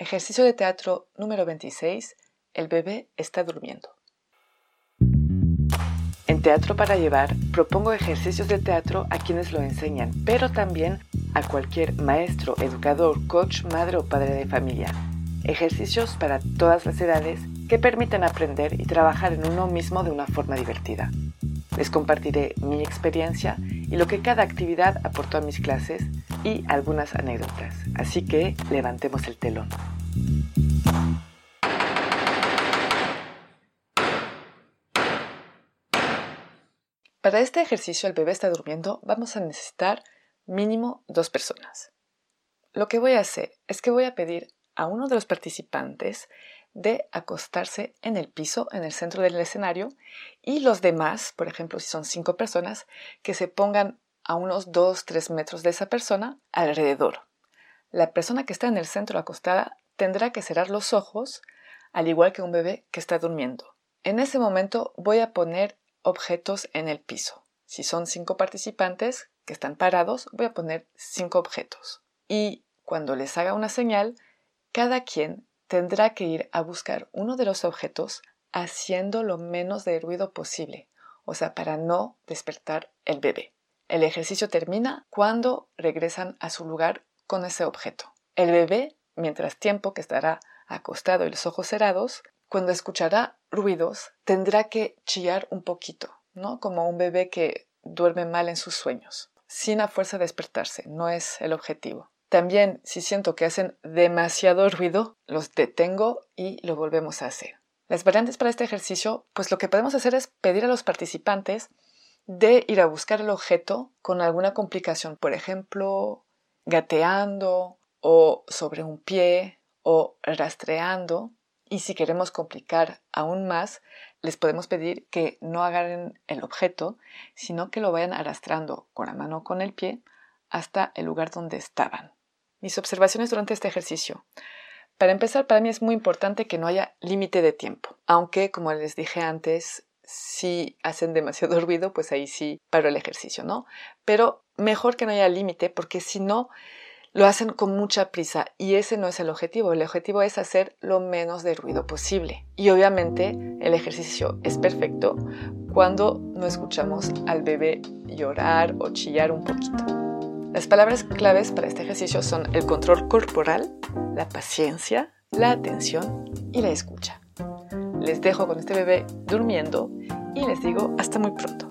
Ejercicio de teatro número 26. El bebé está durmiendo. En Teatro para Llevar propongo ejercicios de teatro a quienes lo enseñan, pero también a cualquier maestro, educador, coach, madre o padre de familia. Ejercicios para todas las edades que permiten aprender y trabajar en uno mismo de una forma divertida. Les compartiré mi experiencia y lo que cada actividad aportó a mis clases y algunas anécdotas. Así que levantemos el telón. Para este ejercicio, el bebé está durmiendo, vamos a necesitar mínimo dos personas. Lo que voy a hacer es que voy a pedir a uno de los participantes de acostarse en el piso, en el centro del escenario, y los demás, por ejemplo, si son cinco personas, que se pongan a unos 2-3 metros de esa persona alrededor. La persona que está en el centro acostada tendrá que cerrar los ojos, al igual que un bebé que está durmiendo. En ese momento voy a poner objetos en el piso. Si son cinco participantes que están parados, voy a poner cinco objetos. Y cuando les haga una señal, cada quien tendrá que ir a buscar uno de los objetos haciendo lo menos de ruido posible, o sea, para no despertar el bebé. El ejercicio termina cuando regresan a su lugar con ese objeto. El bebé, mientras tiempo que estará acostado y los ojos cerrados, cuando escuchará ruidos, tendrá que chillar un poquito, ¿no? Como un bebé que duerme mal en sus sueños, sin a fuerza despertarse, no es el objetivo. También, si siento que hacen demasiado ruido, los detengo y lo volvemos a hacer. Las variantes para este ejercicio, pues lo que podemos hacer es pedir a los participantes de ir a buscar el objeto con alguna complicación, por ejemplo, gateando o sobre un pie o rastreando. Y si queremos complicar aún más, les podemos pedir que no agarren el objeto, sino que lo vayan arrastrando con la mano o con el pie hasta el lugar donde estaban. Mis observaciones durante este ejercicio. Para empezar, para mí es muy importante que no haya límite de tiempo, aunque, como les dije antes, si hacen demasiado ruido, pues ahí sí paro el ejercicio, ¿no? Pero mejor que no haya límite, porque si no, lo hacen con mucha prisa y ese no es el objetivo. El objetivo es hacer lo menos de ruido posible. Y obviamente el ejercicio es perfecto cuando no escuchamos al bebé llorar o chillar un poquito. Las palabras claves para este ejercicio son el control corporal, la paciencia, la atención y la escucha. Les dejo con este bebé durmiendo y les digo hasta muy pronto.